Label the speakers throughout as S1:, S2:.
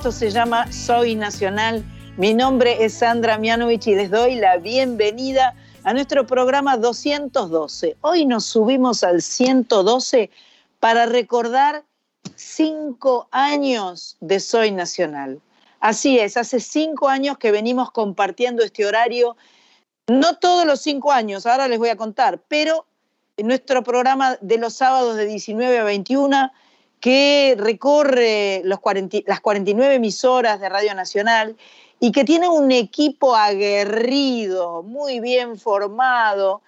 S1: Esto se llama Soy Nacional. Mi nombre es Sandra Mianovich y les doy la bienvenida a nuestro programa 212. Hoy nos subimos al 112 para recordar cinco años de Soy Nacional. Así es, hace cinco años que venimos compartiendo este horario, no todos los cinco años, ahora les voy a contar, pero en nuestro programa de los sábados de 19 a 21 que recorre los 40 las 49 emisoras de Radio Nacional y que tiene un equipo aguerrido, muy bien formado.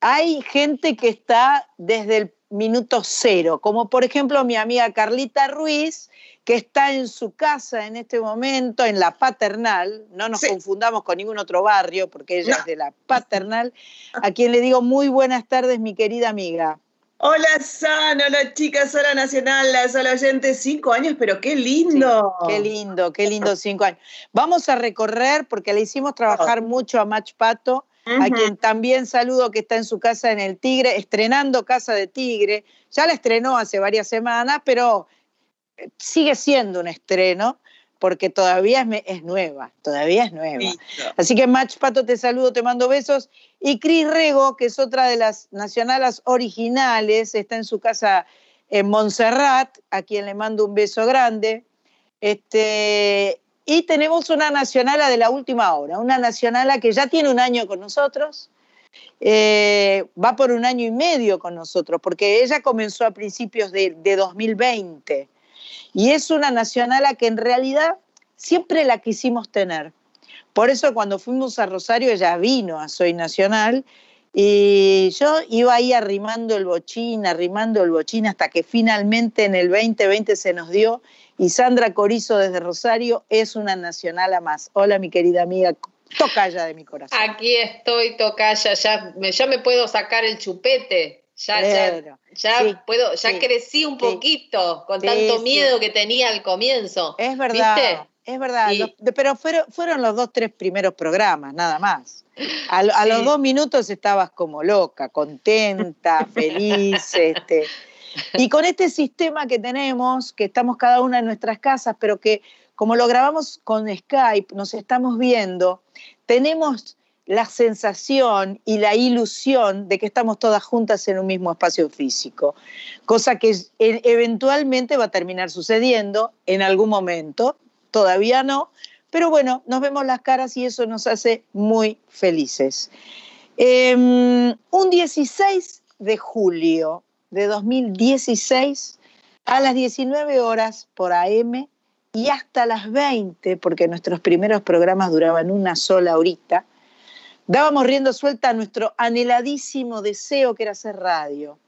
S1: Hay gente que está desde el minuto cero, como por ejemplo mi amiga Carlita Ruiz, que está en su casa en este momento, en la paternal, no nos
S2: Sí.
S1: confundamos con ningún otro barrio, porque ella
S2: No.
S1: es de la paternal, a quien le digo muy buenas tardes, mi querida amiga.
S2: Hola San, hola chicas, hola Nacional, hola oyentes, cinco años, pero qué lindo.
S1: Qué lindo, qué lindo cinco años. Vamos a recorrer, porque le hicimos trabajar mucho a Mach Pato, a quien también saludo que está en su casa en el Tigre, estrenando Casa de Tigre. Ya la estrenó hace varias semanas, pero eh, sigue siendo un estreno, porque todavía es, nueva, todavía es nueva. Así que Mach Pato, te saludo, te mando besos. Y Cris Rego, que es otra de las nacionalas originales, está en su casa en Montserrat, a quien le mando un beso grande. Este, y tenemos una nacionala de la última hora, una nacionala que ya tiene un año con nosotros, eh, va por un año y medio con nosotros, porque ella comenzó a principios de, de 2020. Y es una nacionala que en realidad siempre la quisimos tener. Por eso cuando fuimos a Rosario ella vino a Soy Nacional y yo iba ahí arrimando el bochín, arrimando el bochín hasta que finalmente en el 2020 se nos dio y Sandra Corizo desde Rosario es una nacional más. Hola mi querida amiga, tocaya de mi corazón.
S3: Aquí estoy, Tocaya, ya ya me puedo sacar el chupete. Ya, ya,
S1: Claro,
S3: ya
S1: sí,
S3: puedo, ya
S1: sí,
S3: crecí un
S1: sí.
S3: poquito con tanto miedo que tenía al comienzo.
S1: Es verdad,
S3: ¿Viste?
S1: es verdad, los- pero fueron, fueron los dos, tres primeros programas, nada más. A, a los dos minutos estabas como loca, contenta, feliz, este. Y con este sistema que tenemos, que estamos cada una en nuestras casas, pero que como lo grabamos con Skype, nos estamos viendo, tenemos la sensación y la ilusión de que estamos todas juntas en un mismo espacio físico, cosa que e- eventualmente va a terminar sucediendo en algún momento, todavía no, pero bueno, nos vemos las caras y eso nos hace muy felices. Em, un 16 de julio de 2016 a las 19 horas por AM y hasta las 20, porque nuestros primeros programas duraban una sola horita, dábamos riendo suelta a nuestro anheladísimo deseo que era hacer radio.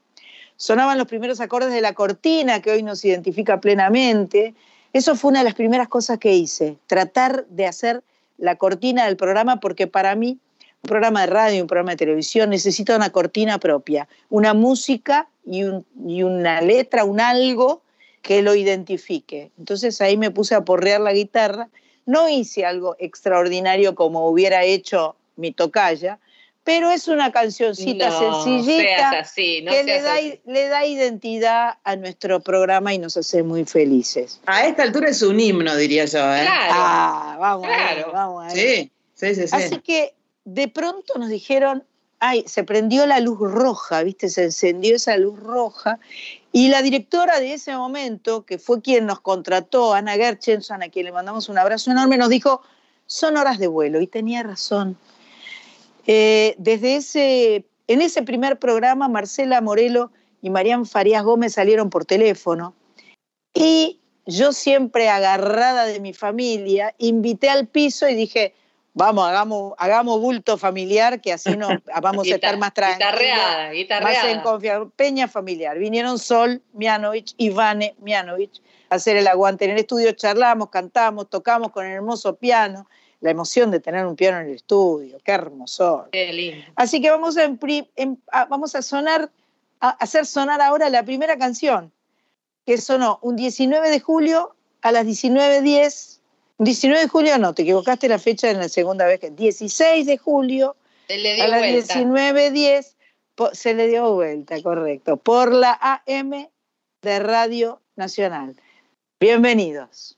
S1: Sonaban los primeros acordes de la cortina que hoy nos identifica plenamente. Eso fue una de las primeras cosas que hice, tratar de hacer la cortina del programa porque para mí un programa de radio, un programa de televisión necesita una cortina propia, una música y, y una letra, un algo que lo identifique. Entonces ahí me puse a porrear la guitarra. No hice algo extraordinario como hubiera hecho mi tocaya, pero es una cancioncita
S3: no
S1: sencillita
S3: así, no
S1: que le da,
S3: así.
S1: le da identidad a nuestro programa y nos hace muy felices.
S2: A esta altura es un himno, diría yo, ¿eh?
S3: Claro.
S1: Ah, vamos a ver,
S3: Claro.
S1: vamos a ver.
S2: Sí, sí, sí, sí.
S1: Así que de pronto nos dijeron, ay, se prendió la luz roja, ¿viste? Se encendió esa luz roja. Y la directora de ese momento, que fue quien nos contrató, Ana Gerchenson, a quien le mandamos un abrazo enorme, nos dijo, son horas de vuelo. Y tenía razón. Eh, desde ese, en ese primer programa, Marcela Morelo y Marian Farías Gómez salieron por teléfono. Y yo siempre agarrada de mi familia, invité al piso y dije, vamos, hagamos, hagamos bulto familiar, que así no, vamos a estar más tranquilos.
S3: Guitarreada,
S1: Más
S3: guitarreada.
S1: en confianza. Peña familiar. Vinieron Sol Mianovich y Vane Mianovich a hacer el aguante. En el estudio charlamos, cantamos, tocamos con el hermoso piano. La emoción de tener un piano en el estudio, qué hermoso.
S3: Qué lindo.
S1: Así que vamos a, em- a- vamos a sonar, a hacer sonar ahora la primera canción, que sonó un 19 de julio a las 19.10. 19 de julio no, te equivocaste la fecha en la segunda vez que 16 de julio
S3: Se le
S1: a las
S3: vuelta.
S1: 19.10 po- se le dio vuelta, correcto, por la AM de Radio Nacional. Bienvenidos.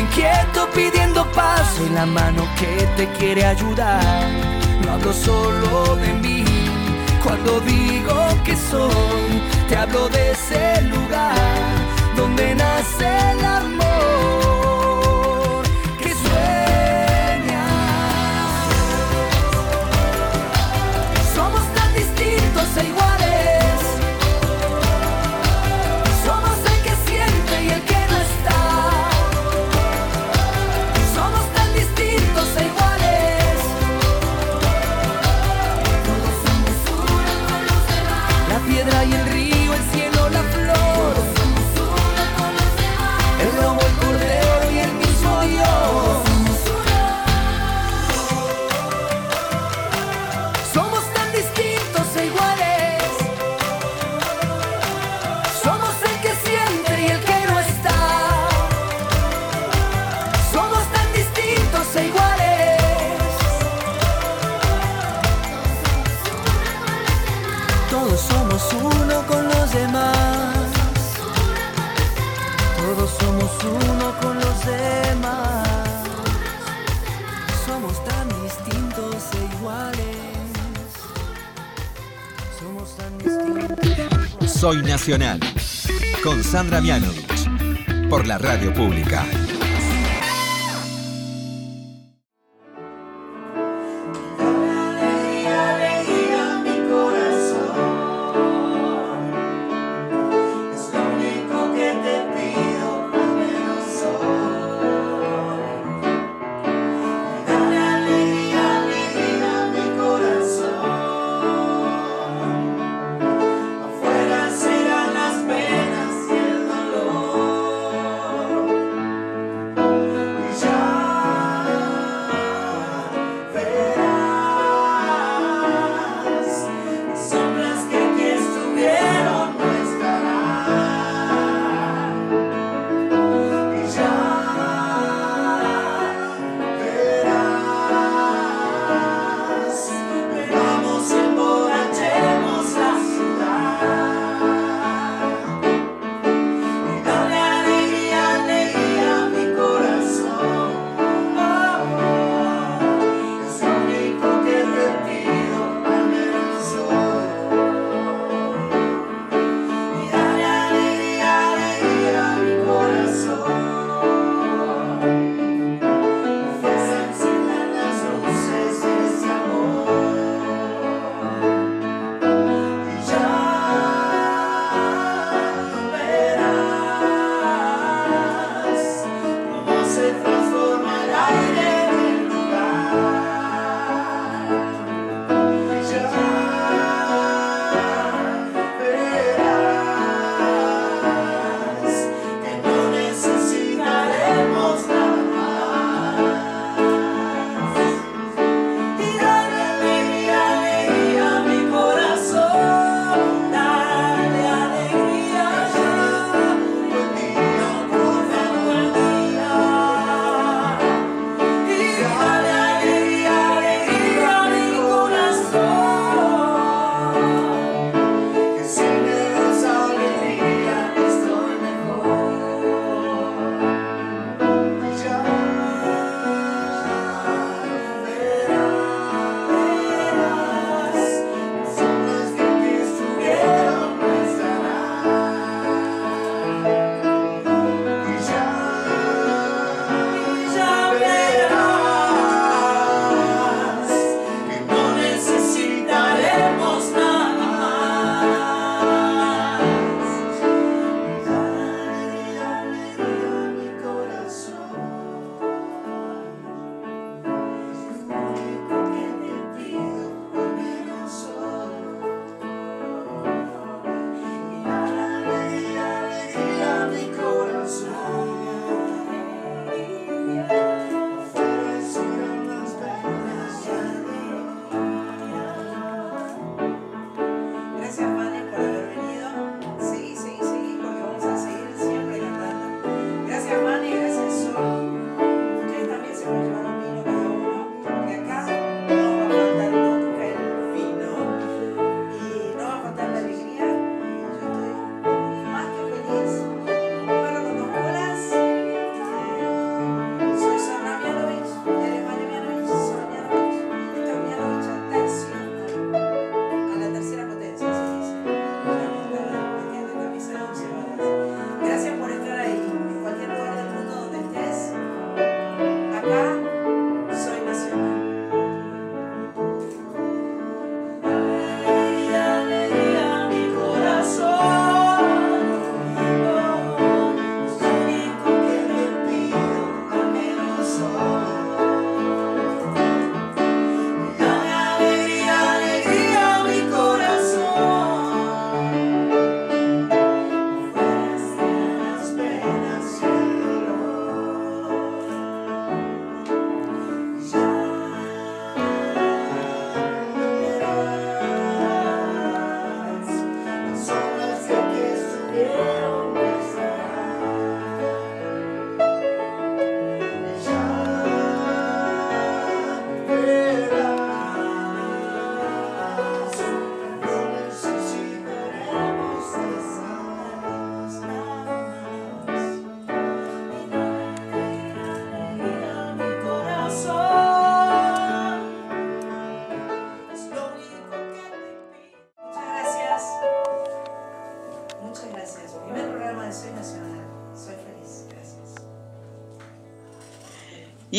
S4: Inquieto pidiendo paz. Soy la mano que te quiere ayudar. No hablo solo de mí. Cuando digo que soy, te hablo de ese lugar donde nace el
S5: Soy Nacional. Con Sandra Mianovich. Por la radio pública.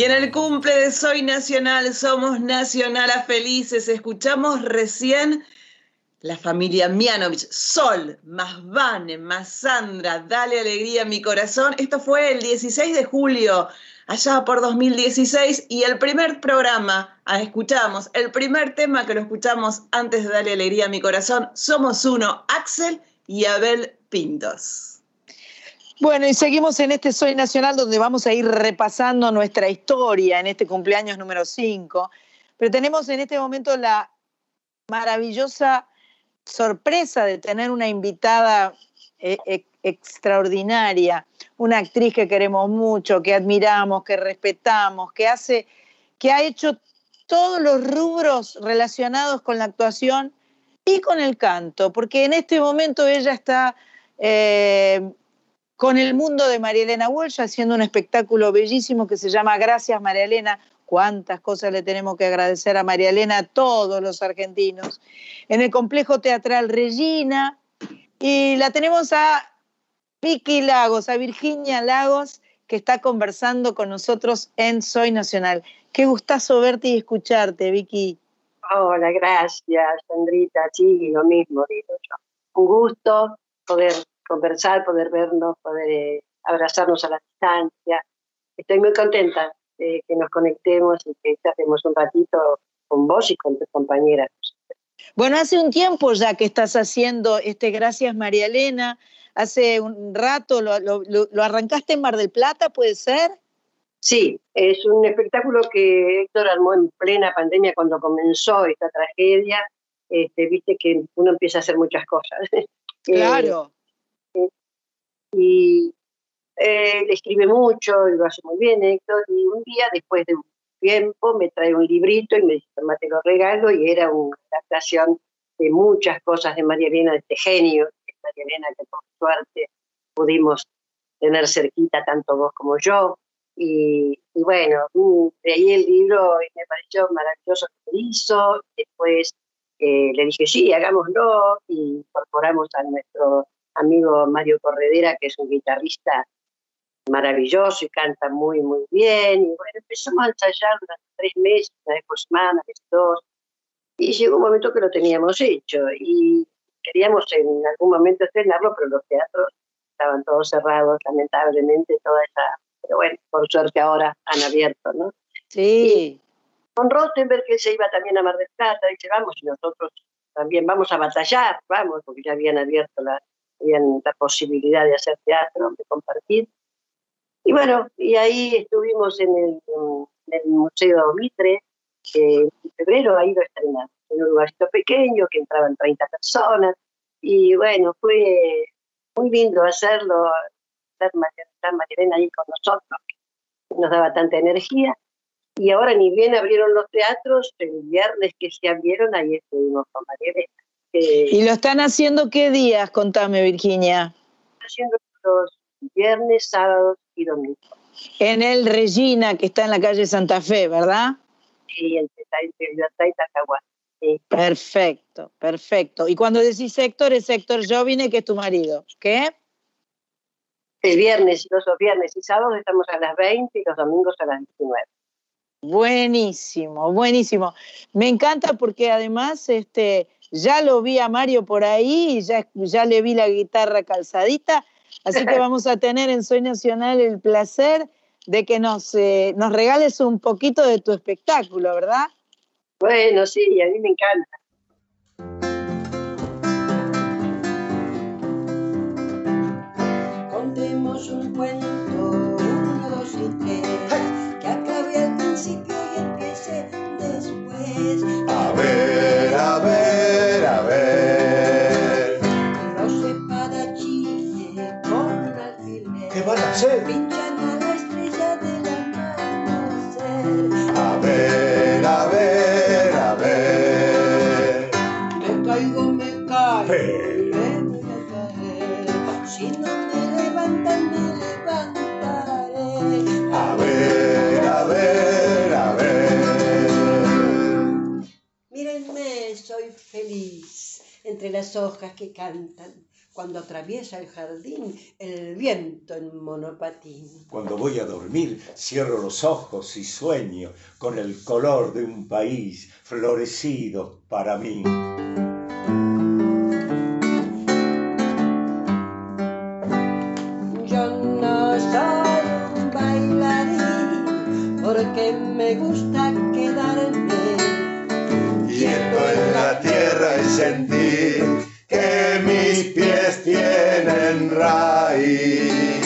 S4: Y
S2: en el cumple de Soy Nacional, somos Nacional a Felices, escuchamos recién la familia Mianovich, Sol, más Vane, más Sandra, Dale Alegría a mi corazón. Esto fue el 16 de julio, allá por 2016, y el primer programa, ah, escuchamos, el primer tema que lo escuchamos antes de Dale Alegría a mi corazón, Somos Uno, Axel y Abel Pintos.
S1: Bueno, y seguimos en este Soy Nacional donde vamos a ir repasando nuestra historia en este cumpleaños número 5. Pero tenemos en este momento la maravillosa sorpresa de tener una invitada eh, eh, extraordinaria, una actriz que queremos mucho, que admiramos, que respetamos, que hace, que ha hecho todos los rubros relacionados con la actuación y con el canto, porque en este momento ella está eh, con el mundo de María Elena Walsh haciendo un espectáculo bellísimo que se llama Gracias María Elena, cuántas cosas le tenemos que agradecer a María Elena, a todos los argentinos, en el complejo teatral Regina, y la tenemos a Vicky Lagos, a Virginia Lagos, que está conversando con nosotros en Soy Nacional. Qué gustazo verte y escucharte, Vicky.
S6: Hola, gracias, Sandrita. Sí, lo mismo digo yo. Un gusto poder conversar, poder vernos, poder eh, abrazarnos a la distancia. Estoy muy contenta que nos conectemos y que estemos un ratito con vos y con tus compañeras.
S1: Bueno, hace un tiempo ya que estás haciendo este Gracias María Elena, hace un rato lo, lo, arrancaste en Mar del Plata, ¿puede ser?
S6: Sí, es un espectáculo que Héctor armó en plena pandemia cuando comenzó esta tragedia. Este, viste que uno empieza a hacer muchas cosas.
S1: Claro.
S6: Eh, y él escribe mucho, y lo hace muy bien Héctor, y un día, después de un tiempo, me trae un librito y me dice, te lo regalo, y era una adaptación de muchas cosas de María Elena, de este genio, de María Elena, que por suerte pudimos tener cerquita tanto vos como yo. Y, bueno, mm, ahí el libro me pareció maravilloso que hizo. Después eh, le dije, sí, hagámoslo, y incorporamos a nuestro amigo Mario Corredera, que es un guitarrista maravilloso y canta muy, muy bien. Y bueno, empezamos a ensayar durante tres meses, una vez por semana, dos. Y llegó un momento que lo teníamos hecho y queríamos en algún momento estrenarlo, pero los teatros estaban todos cerrados, lamentablemente, toda esa. Pero bueno, por suerte ahora han abierto, ¿no?
S1: Sí.
S6: con Rostenberg, que se iba también a Mar del Plata, dice, vamos, y nosotros también vamos a batallar, vamos, porque ya habían abierto la, habían la posibilidad de hacer teatro, de compartir. Y bueno, y ahí estuvimos en el, Museo Mitre, que en febrero ha ido a estrenar, en un lugarcito pequeño que entraban 30 personas. Y bueno, fue muy lindo hacerlo, estar Macarena ahí con nosotros, nos daba tanta energía. Y ahora ni bien abrieron los teatros, el viernes que se abrieron, ahí estuvimos con María
S1: ¿Y lo están haciendo qué días? Contame, Virginia.
S6: Haciendo los viernes, sábados y domingos.
S1: En el Regina, que está en la calle Santa Fe, ¿verdad?
S6: Sí, entre Libertad y Tacahuá.
S1: Perfecto, perfecto. Y cuando decís Héctor, es Héctor Jovine, que es tu marido. ¿Qué?
S6: El viernes, los viernes y sábados estamos a las 20 y los domingos a las 19.
S1: Buenísimo, buenísimo. Me encanta porque además este, ya lo vi a Mario por ahí, y ya, ya le vi la guitarra calzadita Así que vamos a tener en Soy Nacional el placer de que nos, eh, nos regales un poquito de tu espectáculo, ¿verdad?
S6: Bueno, sí, a mí me encanta.
S7: Contemos un cuento, entre las hojas que cantan.
S6: cuando atraviesa el jardín el viento en monopatín.
S8: Cuando voy a dormir, cierro los ojos y sueño con el color de un país florecido para mí.
S6: Yo no soy un bailarín porque me gusta
S9: raíz.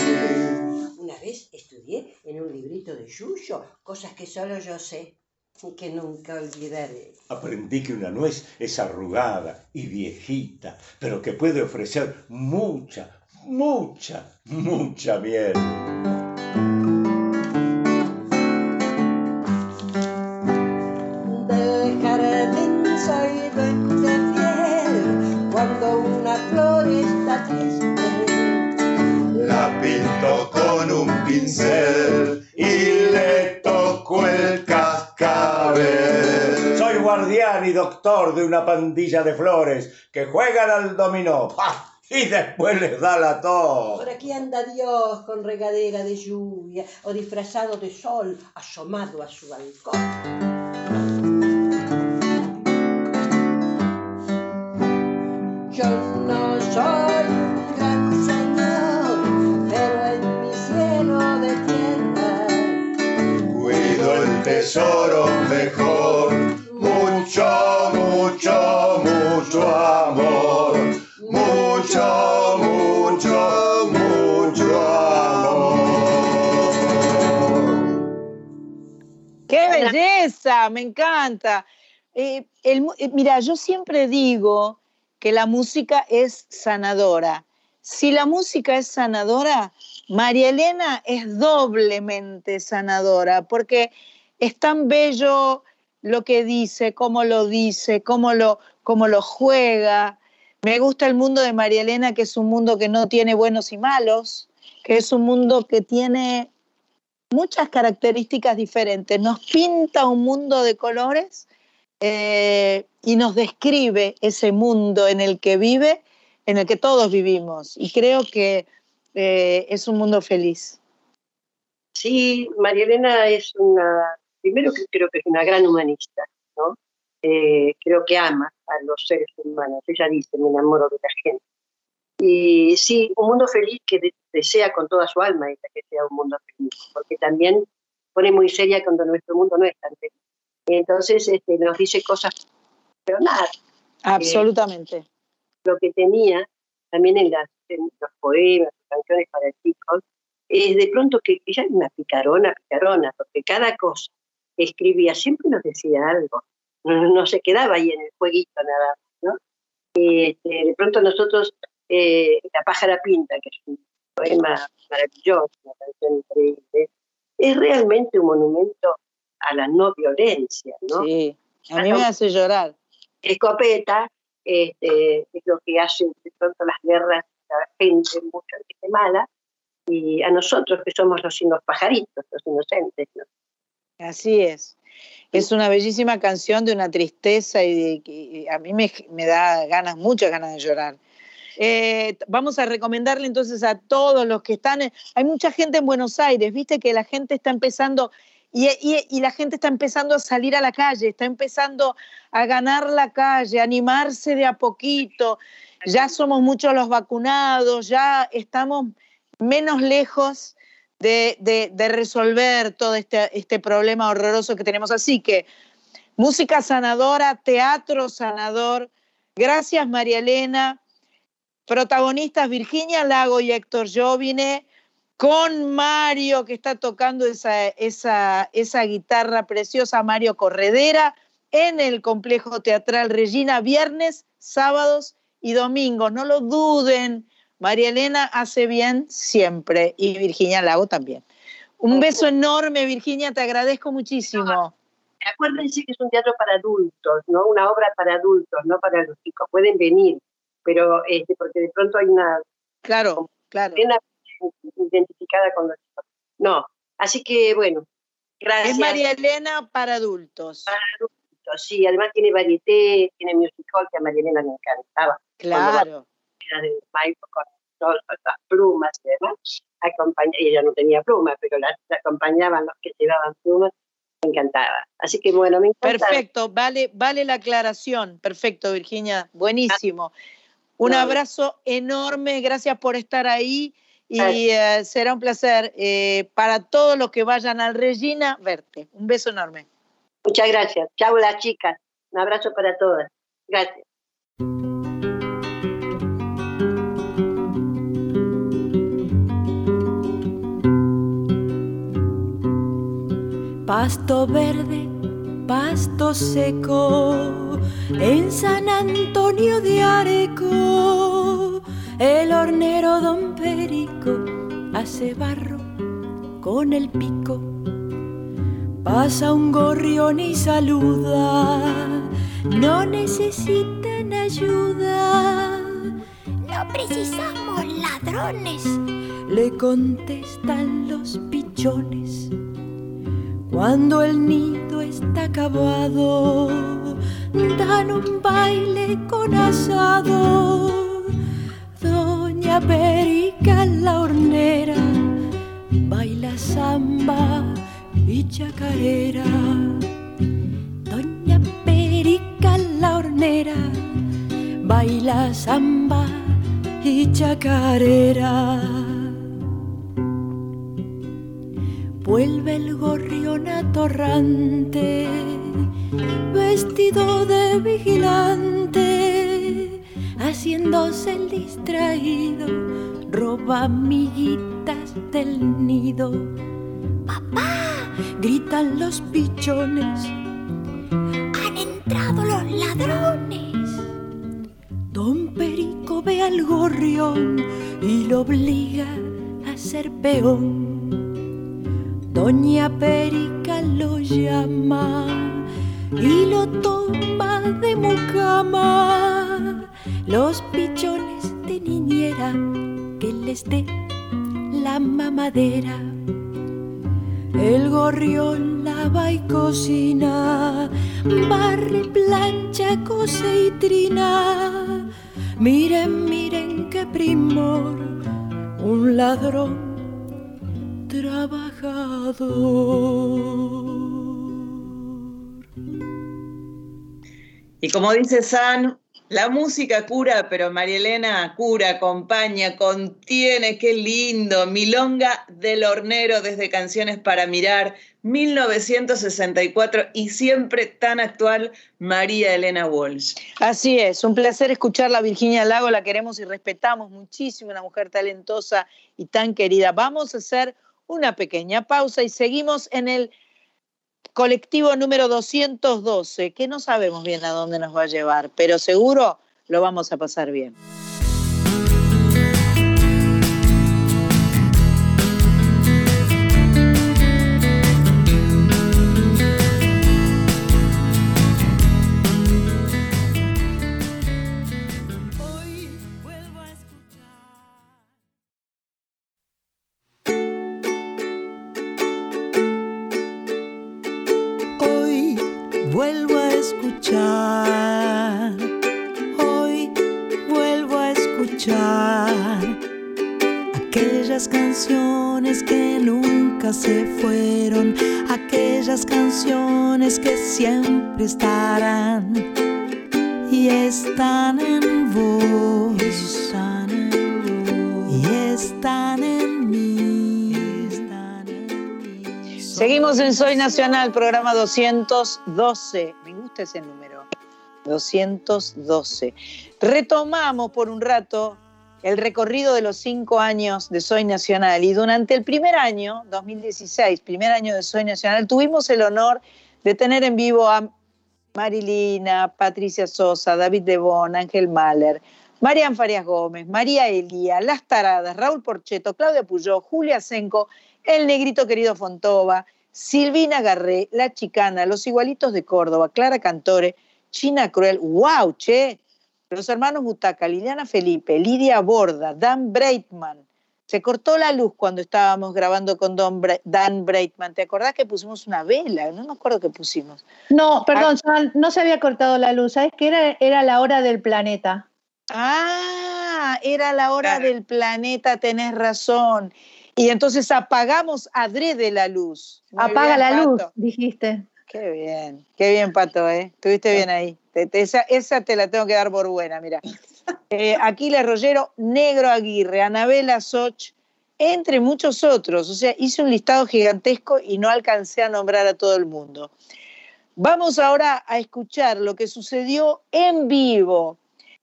S6: Una vez estudié en un librito de Yuyo cosas que solo yo sé y que nunca olvidaré.
S8: Aprendí que una nuez es arrugada y viejita, pero que puede ofrecer mucha, mucha, mucha miel.
S9: Pincel y le toco el cascabel.
S8: Soy guardián y doctor de una pandilla de flores que juegan al dominó ¡pa! y después les da la tos.
S6: Por aquí anda Dios con regadera de lluvia o disfrazado de sol asomado a su balcón.
S9: Tesoro mejor, mucho, mucho, mucho amor. Mucho, mucho, mucho amor.
S1: ¡Qué belleza! Me encanta. Eh, eh, mira, yo siempre digo que la música es sanadora. Si la música es sanadora, María Elena es doblemente sanadora, porque es tan bello lo que dice, cómo lo dice, cómo lo, cómo lo juega. Me gusta el mundo de María Elena, que es un mundo que no tiene buenos y malos, que es un mundo que tiene muchas características diferentes. Nos pinta un mundo de colores eh, y nos describe ese mundo en el que vive, en el que todos vivimos. Y creo que eh, es un mundo feliz.
S6: Sí, María Elena es una, primero que creo que es una gran humanista, ¿no? Eh, creo que ama a los seres humanos, ella dice, me enamoro de la gente. Y sí, un mundo feliz que de- desea con toda su alma ella que sea un mundo feliz, porque también pone muy seria cuando nuestro mundo no es tan feliz. Entonces este, nos dice cosas, pero nada,
S1: Absolutamente.
S6: lo que tenía también en, las, en los poemas, canciones para chicos, es de pronto que ella era una picarona, picarona, porque cada cosa escribía siempre nos decía algo, no, se quedaba ahí en el jueguito nada más, ¿no? Y, este, de pronto nosotros, eh, La pájara pinta, que es un poema maravilloso, una canción increíble, es realmente un monumento a la no violencia, ¿no?
S1: Sí, a mí me hace llorar.
S6: escopeta, este, es lo que hace de pronto las guerras a la gente, mucha gente mala, y a nosotros que somos los, los pajaritos, los inocentes. ¿no?
S1: Así es. Es una bellísima canción de una tristeza y, de- y a mí me, me da ganas, muchas ganas de llorar. Eh, vamos a recomendarle entonces a todos los que están. en- hay mucha gente en Buenos Aires, viste que la gente está empezando y, y- y la gente está empezando a salir a la calle, está empezando a ganar la calle, a animarse de a poquito. Ya somos muchos los vacunados, ya estamos menos lejos de, de- de resolver todo este, este problema horroroso que tenemos. Así que música sanadora, teatro sanador. Gracias, María Elena. Protagonistas Virginia Lago y Héctor Jovine, con Mario que está tocando esa, esa, esa guitarra preciosa, Mario Corredera, en el complejo teatral Regina, viernes, sábados y domingos. No lo duden, María Elena hace bien siempre y Virginia Lago también. Un beso enorme, Virginia, te agradezco muchísimo.
S6: Acuérdense que es un teatro para adultos, ¿no? Una obra para adultos, no para los chicos. Pueden venir, pero este, porque de pronto hay una
S1: Claro, claro.
S6: identificada con los chicos. No, así que bueno, gracias.
S1: Es María Elena para adultos.
S6: Para adultos, sí, además tiene varieté, tiene musical que a María Elena le encantaba.
S1: Claro.
S6: Máquinas de Maipo con todas las plumas y demás. Ella no tenía plumas, pero la, la acompañaban los que llevaban plumas. Me encantaba. Así que bueno, me encanta.
S1: Perfecto, vale, vale la aclaración. Perfecto, Virginia. Buenísimo. Un
S6: No.
S1: abrazo enorme, gracias por estar ahí y eh, será un placer eh, para todos los que vayan al Regina verte. Un beso enorme.
S6: Muchas gracias. Chao las chicas. Un abrazo para todas. Gracias.
S10: Pasto verde, pasto seco, en San Antonio de Areco, el hornero don Perico hace barro con el pico. Pasa un gorrión y saluda, no necesitan ayuda, no precisamos ladrones, le contestan los pichones. Cuando el nido está acabado, dan un baile con asado. Doña Perica la hornera baila samba y chacarera. Doña Perica la hornera baila samba y chacarera. Vuelve el gorrión atorrante, vestido de vigilante, haciéndose el distraído, roba amiguitas del nido. ¡Papá! gritan los pichones. ¡Han entrado los ladrones! Don Perico ve al gorrión y lo obliga a ser peón. Doña Perica lo llama y lo toma de mucama. Los pichones de niñera que les dé la mamadera. El gorrión lava y cocina, barre, plancha, cose y trina. Miren, miren qué primor, un ladrón trabajador.
S2: Y como dice San, la música cura, pero María Elena cura, acompaña, contiene, qué lindo. Milonga del Hornero desde Canciones para Mirar, 1964 y siempre tan actual, María Elena Walsh.
S1: Así es, un placer escucharla, Virginia Lago, la queremos y respetamos muchísimo, una mujer talentosa y tan querida. Vamos a hacer una pequeña pausa y seguimos en el colectivo número 212, que no sabemos bien a dónde nos va a llevar, pero seguro lo vamos a pasar bien.
S10: Vuelvo a escuchar, hoy vuelvo a escuchar aquellas canciones que nunca se fueron, aquellas canciones que siempre estarán y están en vos,
S1: Seguimos en Soy Nacional, programa 212. Me gusta ese número. 212. Retomamos por un rato el recorrido de los cinco años de Soy Nacional y durante el primer año, 2016, primer año de Soy Nacional, tuvimos el honor de tener en vivo a Marilina, Patricia Sosa, David Debón, Ángel Mahler, Marian Farias Gómez, María Elía, Las Taradas, Raúl Porcheto, Claudia Puyó, Julia Senco, El Negrito Querido Fontova, Silvina Garré, La Chicana, Los Igualitos de Córdoba, Clara Cantore, China Cruel, wow, che, los hermanos Butaca, Liliana Felipe, Lidia Borda, Dan Breitman. Se cortó la luz cuando estábamos grabando con Don Bre- Dan Breitman. ¿Te acordás que pusimos una vela? No me acuerdo qué pusimos.
S11: No, perdón, San, no se había cortado la luz. ¿Sabes qué era? Era la hora del planeta.
S1: Ah, Ah, era la hora del planeta, tenés razón. Y entonces apagamos adrede la luz. Muy
S11: Apaga
S1: bien,
S11: la luz, dijiste.
S1: Qué bien, qué bien, Pato, ¿eh? Estuviste bien ahí. Te- te- esa, esa te la tengo que dar por buena, mira. Eh, Aquiles Rollero, Negro Aguirre, Anabela Soch, entre muchos otros. O sea, hice un listado gigantesco y no alcancé a nombrar a todo el mundo. Vamos ahora a escuchar lo que sucedió en vivo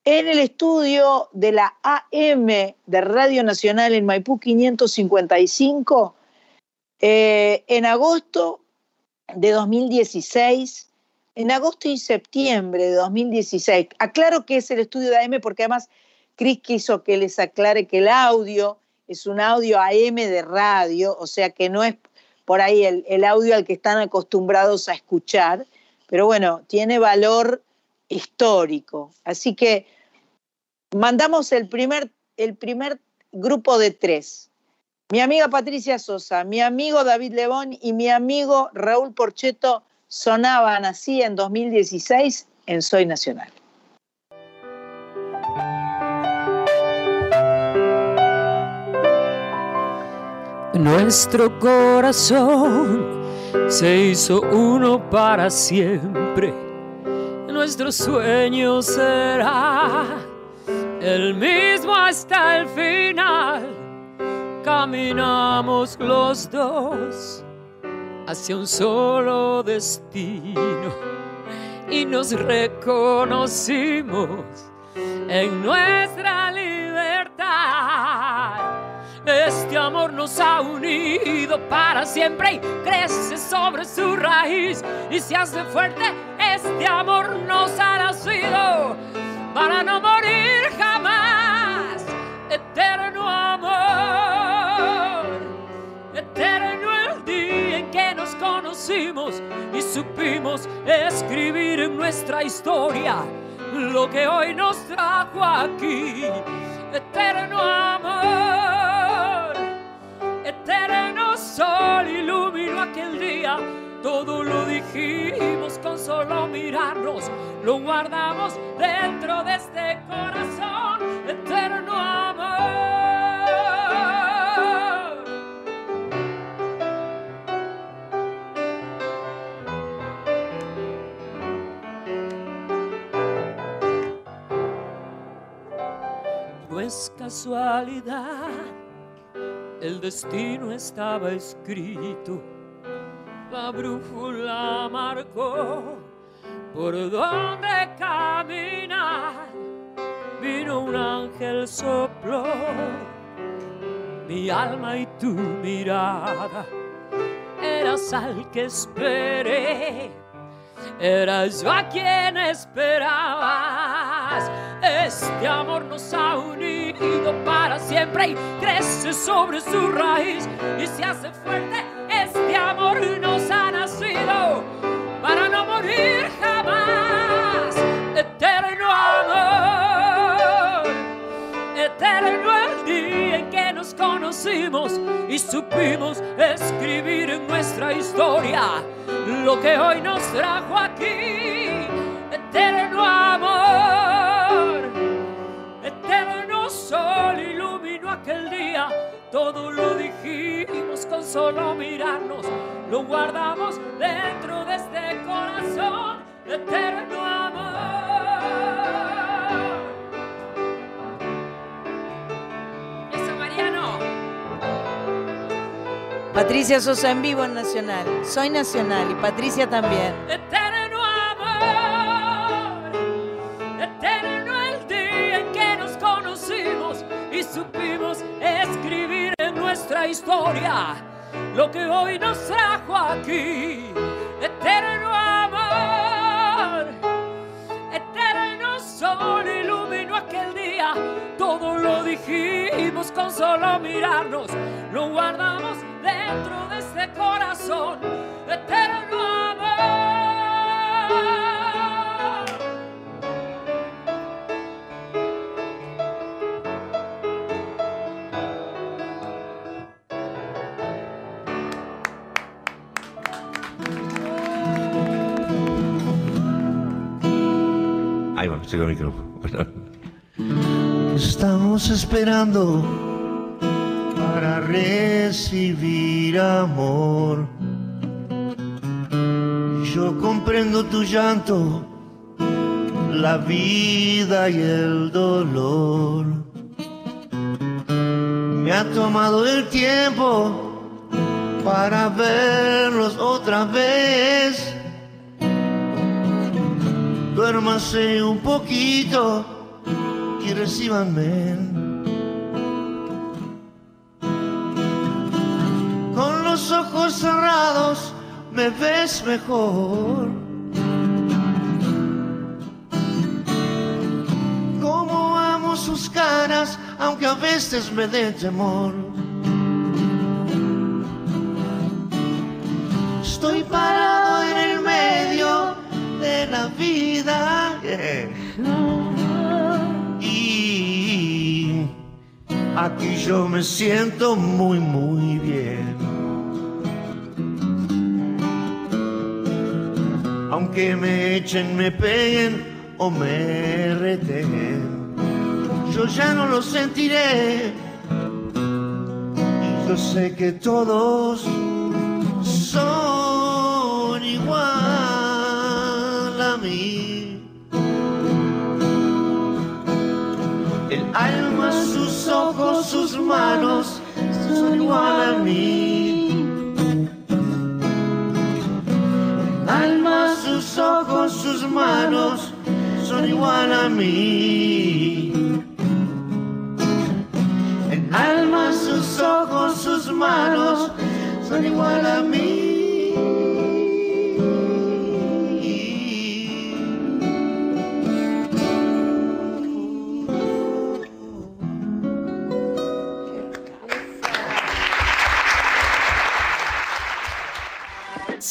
S1: en el estudio de la AM de Radio Nacional en Maipú 555 eh, en agosto de 2016, en agosto y septiembre de 2016. Aclaro que es el estudio de AM porque además Cris quiso que les aclare que el audio es un audio AM de radio, o sea que no es por ahí el, el audio al que están acostumbrados a escuchar, pero bueno, tiene valor histórico. Así que mandamos el primer, el primer grupo de tres. Mi amiga Patricia Sosa, mi amigo David Lebón y mi amigo Raúl Porcheto sonaban así en 2016 en Soy Nacional.
S12: Nuestro corazón se hizo uno para siempre. Nuestro sueño será el mismo hasta el final. Caminamos los dos hacia un solo destino y nos reconocimos en nuestra libertad. Este amor nos ha unido para siempre y crece sobre su raíz y se hace fuerte. Este amor nos ha nacido para no morir jamás. Eterno amor, eterno el día en que nos conocimos y supimos escribir en nuestra historia lo que hoy nos trajo aquí. Eterno amor, Todo lo dijimos con solo mirarnos, lo guardamos dentro de este corazón. Eterno amor. No es casualidad, el destino estaba escrito, la brújula marcó por dónde caminar. Vino un ángel sopló mi alma y tu mirada, eras al que esperé. Eras yo a quien esperabas. Este amor nos ha unido para siempre y crece sobre su raíz y se hace fuerte. Amor nos ha nacido para no morir jamás. Eterno amor, eterno el día en que nos conocimos y supimos escribir en nuestra historia lo que hoy nos trajo aquí. Eterno amor, eterno sol iluminó aquel día. Todo lo dijimos con solo mirarnos, lo guardamos dentro de este corazón. Eterno amor. Eso, Mariano.
S1: Patricia Sosa en vivo en Nacional. Soy Nacional y Patricia también.
S12: Eterno amor, eterno el día en que nos conocimos y supimos escribir en nuestra historia lo que hoy nos trajo aquí. Eterno amor, eterno sol iluminó aquel día. Todo lo dijimos con solo mirarnos, lo guardamos dentro de este corazón.
S11: Estamos esperando para recibir amor. Yo comprendo tu llanto, la vida y el dolor. Me ha tomado el tiempo para verlos otra vez. Duérmase un poquito y recíbanme. Con los ojos cerrados me ves mejor. Como amo sus caras, aunque a veces me dé temor. Estoy parado vida. Y aquí yo me siento muy, muy bien. Aunque me echen, me peguen o me reten, yo ya no lo sentiré. Yo sé que todos son igual sus ojos, sus manos son igual a mí. Alma, sus ojos, sus manos son igual a mí. Alma, sus ojos, sus manos son igual a mí.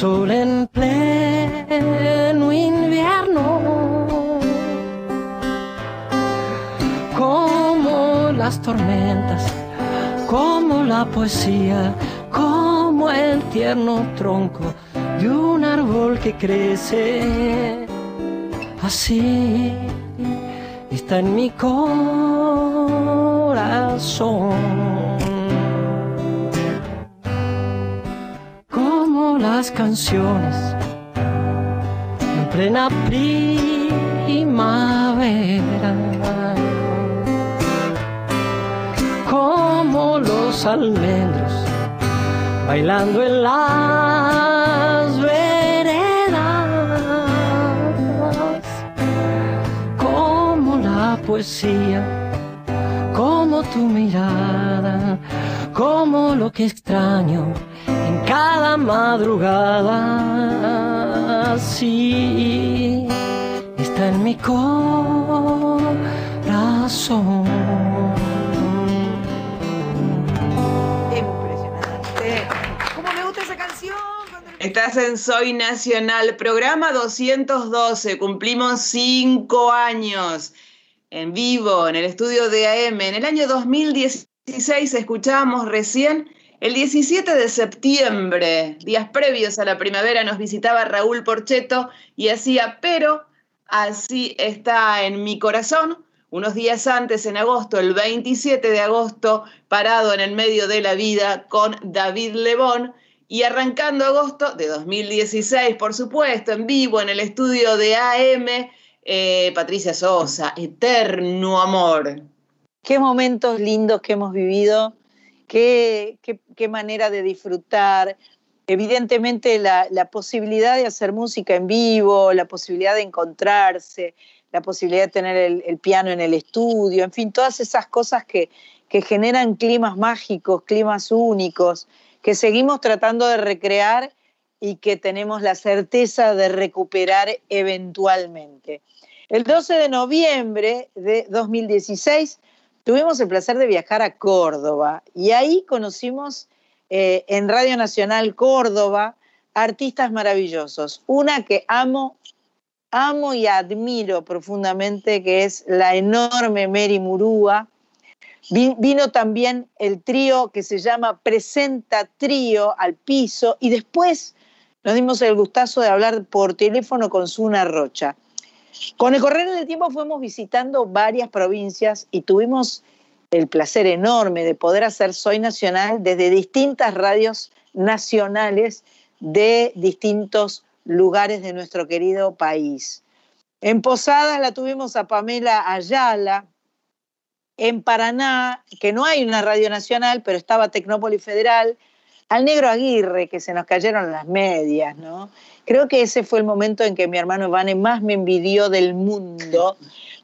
S13: Sol en pleno invierno, como las tormentas, como la poesía, como el tierno tronco de un árbol que crece así. Está en mi corazón las canciones. En plena primavera. Como los almendros bailando en las veredas, como la poesía, como tu mirada, como lo que extraño cada madrugada, sí, está en mi corazón.
S1: Impresionante. ¿Cómo me gusta esa canción?
S2: Estás en Soy Nacional, programa 212. Cumplimos cinco años en vivo en el estudio de AM. En el año 2016 escuchábamos recién el 17 de septiembre, días previos a la primavera, nos visitaba Raúl Porcheto y hacía, pero así está en mi corazón. Unos días antes, en agosto, el 27 de agosto, parado en el medio de la vida con David Lebón. Y arrancando agosto de 2016, por supuesto, en vivo en el estudio de AM, eh, Patricia Sosa, Eterno Amor.
S1: Qué momentos lindos que hemos vivido, qué, manera de disfrutar. Evidentemente la, posibilidad de hacer música en vivo, la posibilidad de encontrarse, la posibilidad de tener el, piano en el estudio, en fin, todas esas cosas que generan climas mágicos, climas únicos, que seguimos tratando de recrear y que tenemos la certeza de recuperar eventualmente. El 12 de noviembre de 2016 tuvimos el placer de viajar a Córdoba y ahí conocimos eh, en Radio Nacional Córdoba artistas maravillosos. Una que amo, amo y admiro profundamente, que es la enorme Mary Murúa. Vi- Vino también el trío que se llama Presenta Trío al piso y después nos dimos el gustazo de hablar por teléfono con Suna Rocha. Con el correr del tiempo fuimos visitando varias provincias y tuvimos el placer enorme de poder hacer Soy Nacional desde distintas radios nacionales de distintos lugares de nuestro querido país. En Posadas la tuvimos a Pamela Ayala, en Paraná, que no hay una radio nacional, pero estaba Tecnópolis Federal, al negro Aguirre, que se nos cayeron las medias, ¿no? Creo que ese fue el momento en que mi hermano Vane más me envidió del mundo,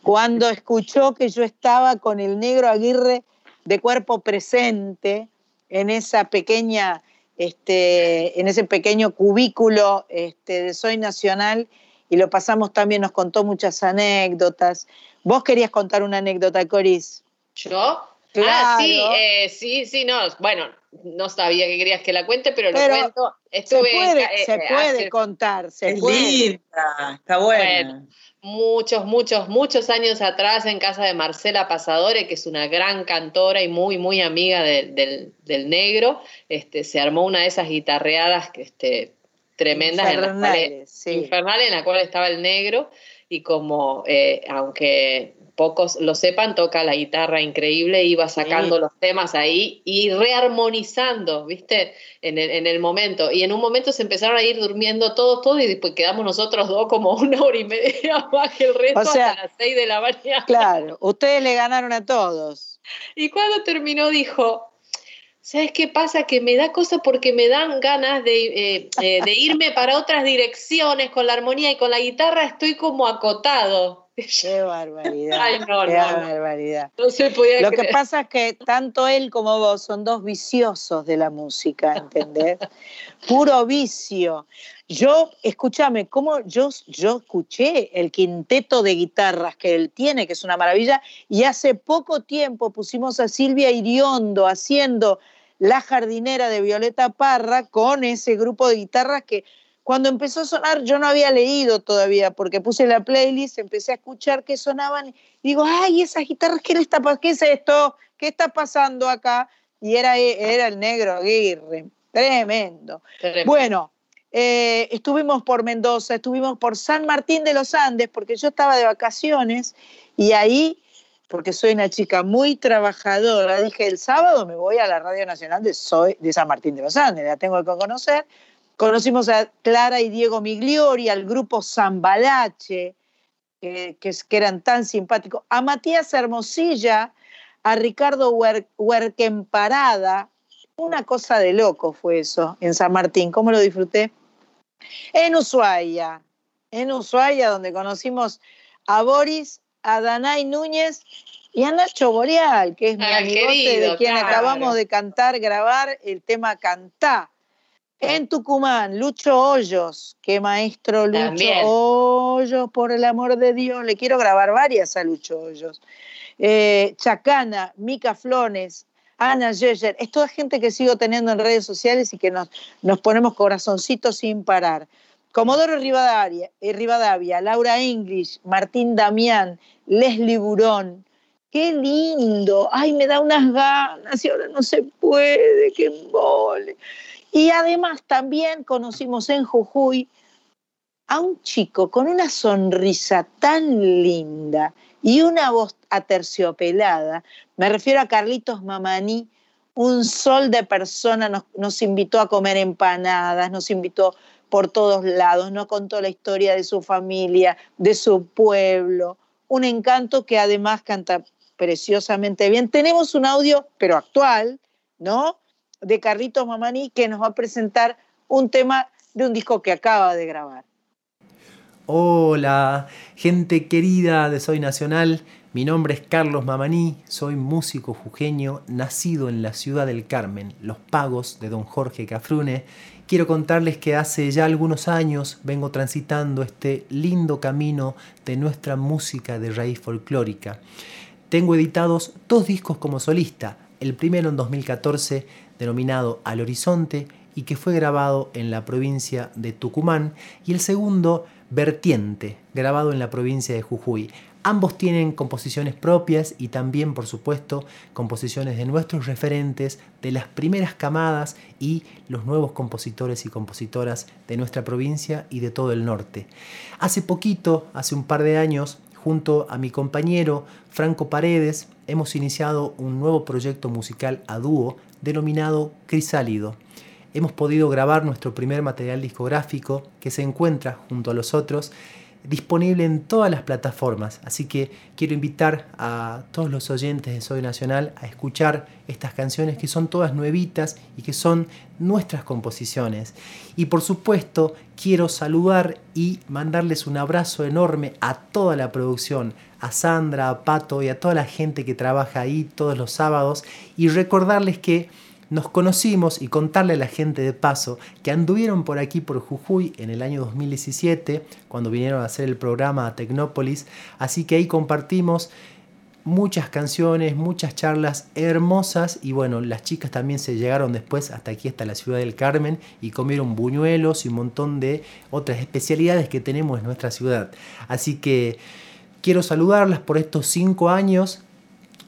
S1: cuando escuchó que yo estaba con el negro Aguirre de cuerpo presente en esa pequeña, este, en ese pequeño cubículo este, de Soy Nacional y lo pasamos también, nos contó muchas anécdotas. Vos querías contar una anécdota, Coris.
S3: ¿Yo?
S1: Claro.
S3: Ah, sí, eh, sí, sí, no. Bueno, no sabía que querías que la cuente, pero,
S1: Pero
S3: lo cuento.
S1: Se
S3: Estuve
S1: puede,
S3: eh,
S1: se
S3: eh,
S1: puede
S3: hace
S1: contar, se
S2: Es
S1: puede.
S2: linda, está buena.
S3: Bueno, muchos, muchos, muchos años atrás en casa de Marcela Pasadore, que es una gran cantora y muy, muy amiga de- del, del negro, este, se armó una de esas guitarreadas que, este, tremendas en las cuales-
S1: Infernales, sí.
S3: infernales en la cual estaba el negro y como, eh, aunque pocos lo sepan, toca la guitarra increíble, iba sacando
S1: Sí.
S3: los temas ahí y rearmonizando, ¿viste? En el, en el momento. Y en un momento se empezaron a ir durmiendo todos, todos, y después quedamos nosotros dos como una hora y media más que el resto
S1: O sea,
S3: hasta las seis de la mañana.
S1: Claro, ustedes le ganaron a todos.
S3: Y cuando terminó dijo, ¿sabes qué pasa? Que me da cosa porque me dan ganas de, eh, eh, de irme para otras direcciones con la armonía y con la guitarra estoy como acotado.
S1: Qué barbaridad.
S3: Ay, no,
S1: qué
S3: no.
S1: barbaridad.
S3: No se podía
S1: Lo que pasa es que tanto él como vos son dos viciosos de la música, ¿entendés? Puro vicio. Yo, escúchame, ¿cómo yo, yo escuché el quinteto de guitarras que él tiene, que es una maravilla, y hace poco tiempo pusimos a Silvia Iriondo haciendo La jardinera de Violeta Parra con ese grupo de guitarras que cuando empezó a sonar yo no había leído todavía porque puse la playlist, empecé a escuchar que sonaban y digo, ay, esas guitarras, ¿qué, está, ¿qué es esto? ¿Qué está pasando acá? Y era, era el negro Aguirre, tremendo.
S3: Tremendo.
S1: Bueno, eh, estuvimos por Mendoza, estuvimos por San Martín de los Andes, porque yo estaba de vacaciones y ahí, porque soy una chica muy trabajadora, dije, el sábado me voy a la Radio Nacional de, Soy, de San Martín de los Andes, la tengo que conocer. Conocimos a Clara y Diego Migliori, al grupo Zambalache, que, que es- que eran tan simpáticos, a Matías Hermosilla, a Ricardo Huer- Huerquemparada, una cosa de loco fue eso en San Martín, ¿cómo lo disfruté? En Ushuaia, en Ushuaia, donde conocimos a Boris, a Danay Núñez y a Nacho Boreal, que es mi
S3: Ah,
S1: amigote de quien
S3: claro.
S1: acabamos de cantar, grabar el tema Cantá. En Tucumán, Lucho Hoyos, qué maestro Lucho
S3: También.
S1: Hoyos, por el amor de Dios, le quiero grabar varias a Lucho Hoyos. Eh, Chacana, Mica Flones, Ana Yeyer, es toda gente que sigo teniendo en redes sociales y que nos, nos ponemos corazoncitos sin parar. Comodoro Rivadavia, eh, Rivadavia, Laura English, Martín Damián, Leslie Burón. Qué lindo. Ay, me da unas ganas y ahora no se puede, qué embole. Y además también conocimos en Jujuy a un chico con una sonrisa tan linda y una voz aterciopelada. Me refiero a Carlitos Mamani, un sol de persona, nos, nos invitó a comer empanadas, nos invitó por todos lados, nos contó la historia de su familia, de su pueblo. Un encanto que además canta preciosamente bien. Tenemos un audio, pero actual, ¿no? De Carlitos Mamani que nos va a presentar un tema de un disco que acaba de grabar.
S14: Hola, gente querida de Soy Nacional. Mi nombre es Carlos Mamaní, soy músico jujeño, nacido en la ciudad del Carmen, Los Pagos de don Jorge Cafrune. Quiero contarles que hace ya algunos años vengo transitando este lindo camino de nuestra música de raíz folclórica. Tengo editados dos discos como solista, el primero en 2014 denominado Al Horizonte y que fue grabado en la provincia de Tucumán y el segundo Vertiente, grabado en la provincia de Jujuy. Ambos tienen composiciones propias y también, por supuesto, composiciones de nuestros referentes, de las primeras camadas y los nuevos compositores y compositoras de nuestra provincia y de todo el norte. Hace poquito, hace un par de años, junto a mi compañero Franco Paredes, hemos iniciado un nuevo proyecto musical a dúo denominado Crisálido. Hemos podido grabar nuestro primer material discográfico que se encuentra junto a los otros disponible en todas las plataformas. Así que quiero invitar a todos los oyentes de Soy Nacional a escuchar estas canciones que son todas nuevitas y que son nuestras composiciones. Y por supuesto quiero saludar y mandarles un abrazo enorme a toda la producción, a Sandra, a Pato y a toda la gente que trabaja ahí todos los sábados y recordarles que nos conocimos y contarle a la gente de paso que anduvieron por aquí por Jujuy en el año 2017 cuando vinieron a hacer el programa a Tecnópolis, así que ahí compartimos muchas canciones, muchas charlas hermosas. Y bueno, las chicas también se llegaron después hasta aquí, hasta la ciudad del Carmen y comieron buñuelos y un montón de otras especialidades que tenemos en nuestra ciudad. Así que quiero saludarlas por estos cinco años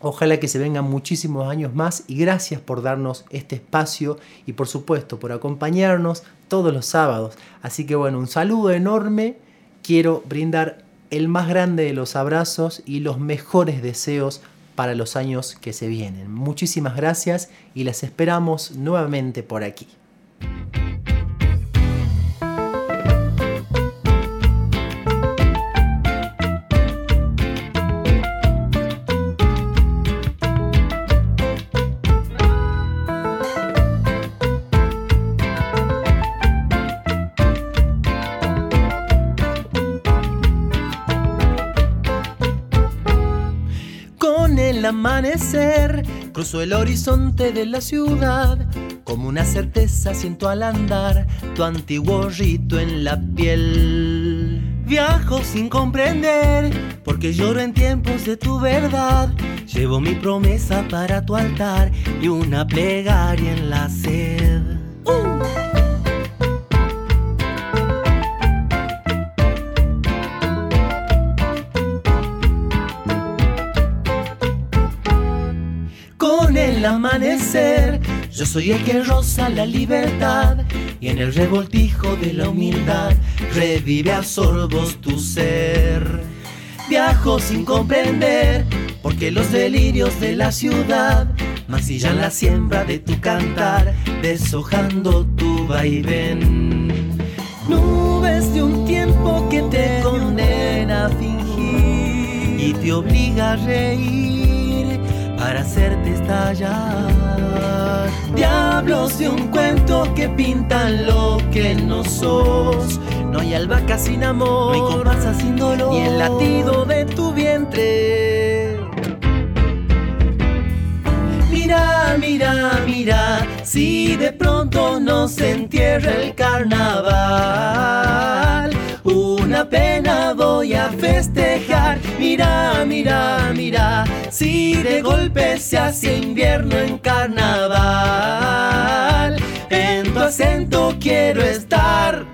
S14: Ojalá que se vengan muchísimos años más y gracias por darnos este espacio y por supuesto por acompañarnos todos los sábados. Así que bueno, un saludo enorme. Quiero brindar el más grande de los abrazos y los mejores deseos para los años que se vienen. Muchísimas gracias y las esperamos nuevamente por aquí.
S4: Amanecer, cruzo el horizonte de la ciudad, como una certeza siento al andar tu antiguo rito en la piel. Viajo sin comprender, porque lloro en tiempos de tu verdad. Llevo mi promesa para tu altar y una plegaria en la sed. ¡Uh! El amanecer. Yo soy el que roza la libertad y en el revoltijo de la humildad revive a sorbos tu ser. Viajo sin comprender porque los delirios de la ciudad masillan la siembra de tu cantar, deshojando tu vaivén. Nubes de un tiempo que te condena a fingir y te obliga a reír para hacerte estallar. Diablos de un cuento que pintan lo que no sos. No hay albahaca sin amor, no hay comparsa sin dolor, ni el latido de tu vientre. Mira, mira, mira, si de pronto no se entierra el carnaval una pena voy a festejar. Mira, mira, mira, si de golpe se hace invierno en carnaval, en tu acento quiero estar.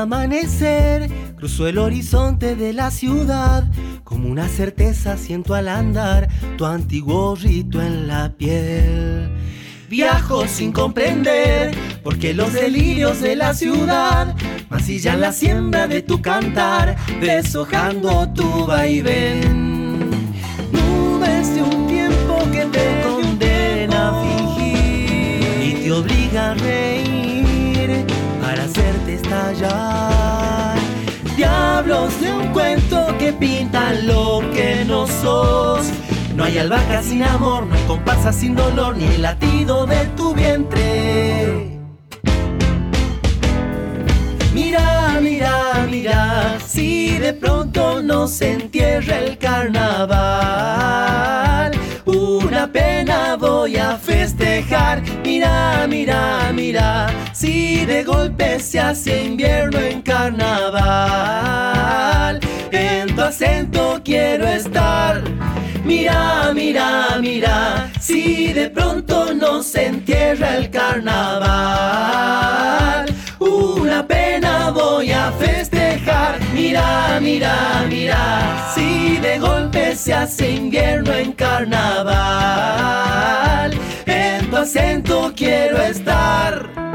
S4: Amanecer, cruzo el horizonte de la ciudad, como una certeza siento al andar tu antiguo rito en la piel. Viajo sin comprender, porque los delirios de la ciudad masillan la siembra de tu cantar, deshojando tu vaivén. Nubes de un tiempo que te condena a fingir obliga a reír Diablos de un cuento que pintan lo que no sos. No hay albahaca sin amor, no hay comparsa sin dolor, ni el latido de tu vientre. Mira, mira, mira, si de pronto no se entierra el carnaval. Una pena voy a festejar. Mira, mira, mira, si de golpe se hace invierno en carnaval. En tu acento quiero estar. Mira, mira, mira, si de pronto no se entierra el carnaval. Una pena voy a festejar. Mira, mira, mira, si de golpe se hace invierno en carnaval. En tu acento quiero estar.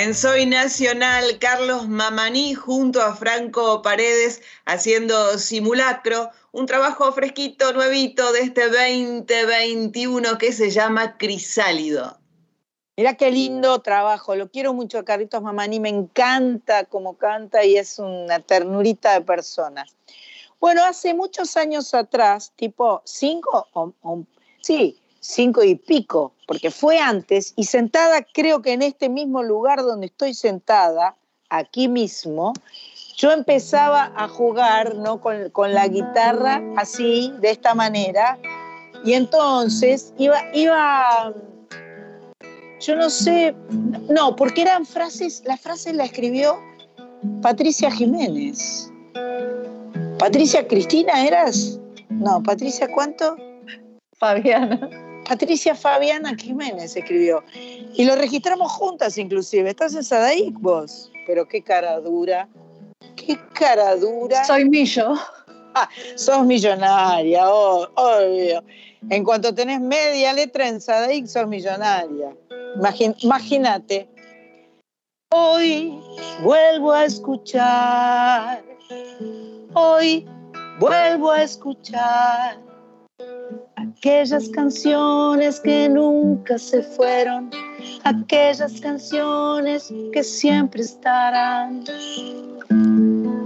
S2: En Soy Nacional, Carlos Mamaní junto a Franco Paredes haciendo simulacro, un trabajo fresquito, nuevito de este 2021 que se llama Crisálido.
S1: Mirá qué lindo trabajo, lo quiero mucho a Carlitos Mamani, me encanta cómo canta y es una ternurita de persona. Bueno, hace muchos años atrás, tipo cinco, o, o- sí, cinco y pico, porque fue antes, y sentada creo que en este mismo lugar donde estoy sentada, aquí mismo, yo empezaba a jugar ¿no? con, con la guitarra así, de esta manera, y entonces iba, iba, yo no sé, no, porque eran frases, las frases la escribió Patricia Jiménez. Patricia Cristina, ¿eras? No, Patricia, ¿cuánto?
S15: Fabiana.
S1: Patricia Fabiana Jiménez escribió. Y lo registramos juntas inclusive. ¿Estás en Sadaic vos? Pero qué cara dura. Qué cara dura.
S15: Soy Millo.
S1: Ah, sos millonaria, oh, obvio. En cuanto tenés media letra en Sadaic, sos millonaria. Imagínate. Hoy vuelvo a escuchar. Hoy vuelvo a escuchar aquellas canciones que nunca se fueron, aquellas canciones que siempre estarán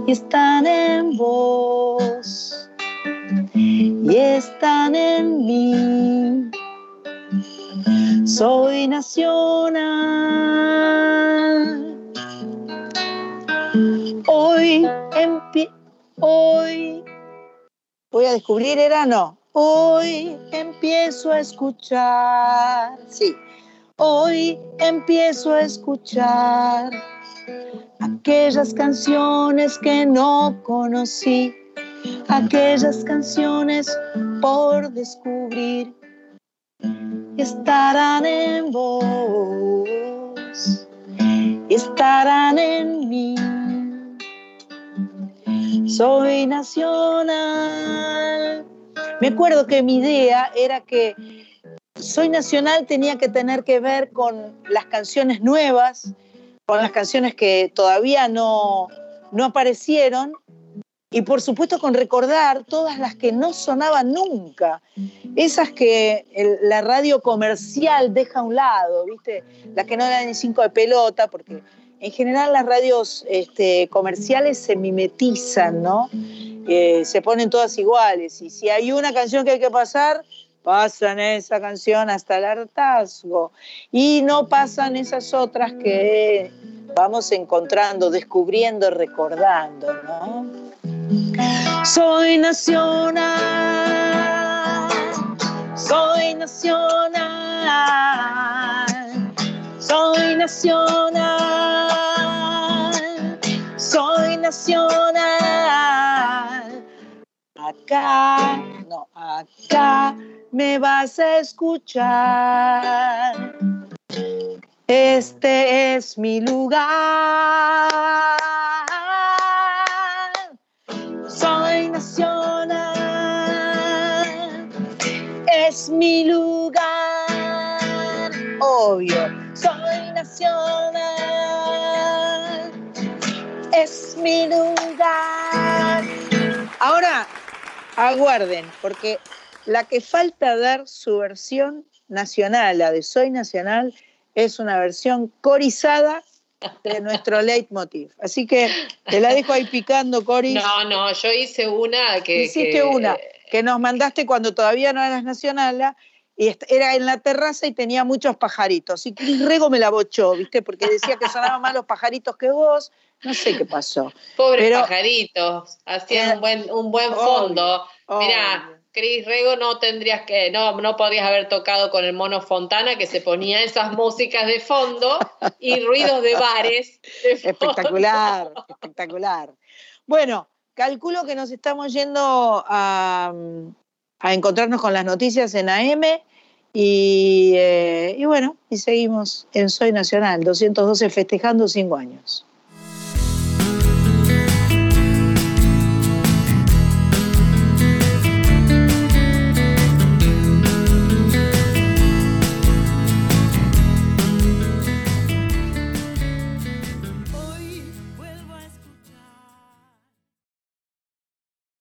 S1: y están en vos y están en mí. Soy nacional. Hoy hoy voy a descubrir era no. Hoy empiezo a escuchar. Sí. Hoy empiezo a escuchar aquellas canciones que no conocí, aquellas canciones por descubrir estarán en vos, estarán en mí. Soy nacional. Me acuerdo que mi idea era que Soy Nacional tenía que tener que ver con las canciones nuevas, con las canciones que todavía no, no aparecieron y por supuesto con recordar todas las que no sonaban nunca, esas que la radio comercial deja a un lado, ¿viste? Las que no dan ni cinco de pelota, porque en general las radios este, comerciales se mimetizan, ¿no? Eh, se ponen todas iguales y si hay una canción que hay que pasar, pasan esa canción hasta el hartazgo y no pasan esas otras que vamos encontrando, descubriendo, recordando, ¿no? Soy nacional, soy nacional, soy nacional, soy nacional. Acá, no, acá me vas a escuchar. Este es mi lugar. Soy nacional. Es mi lugar. Obvio. Nacional. Es mi lugar. Ahora, aguarden, porque la que falta dar su versión nacional, la de Soy Nacional, es una versión corizada de nuestro leitmotiv. Así que te la dejo ahí picando, Coris.
S3: No, no, yo hice una que...
S1: Hiciste
S3: que-
S1: una que nos mandaste cuando todavía no eras nacional y era en la terraza y tenía muchos pajaritos. Y Cris Rego me la bochó, ¿viste? Porque decía que sonaban más los pajaritos que vos. No sé qué pasó.
S3: Pobres
S1: Pero-
S3: pajaritos, hacían
S1: Eh,
S3: un buen, un buen fondo.
S1: obvio.
S3: Mira, Cris Rego no tendrías que, no, no podrías haber tocado con el mono Fontana que se ponía esas músicas de fondo y ruidos de bares. de.
S1: Espectacular, espectacular. Bueno, calculo que nos estamos yendo a, a encontrarnos con las noticias en AM y, eh, y bueno, y seguimos en Soy Nacional, 212 festejando cinco años.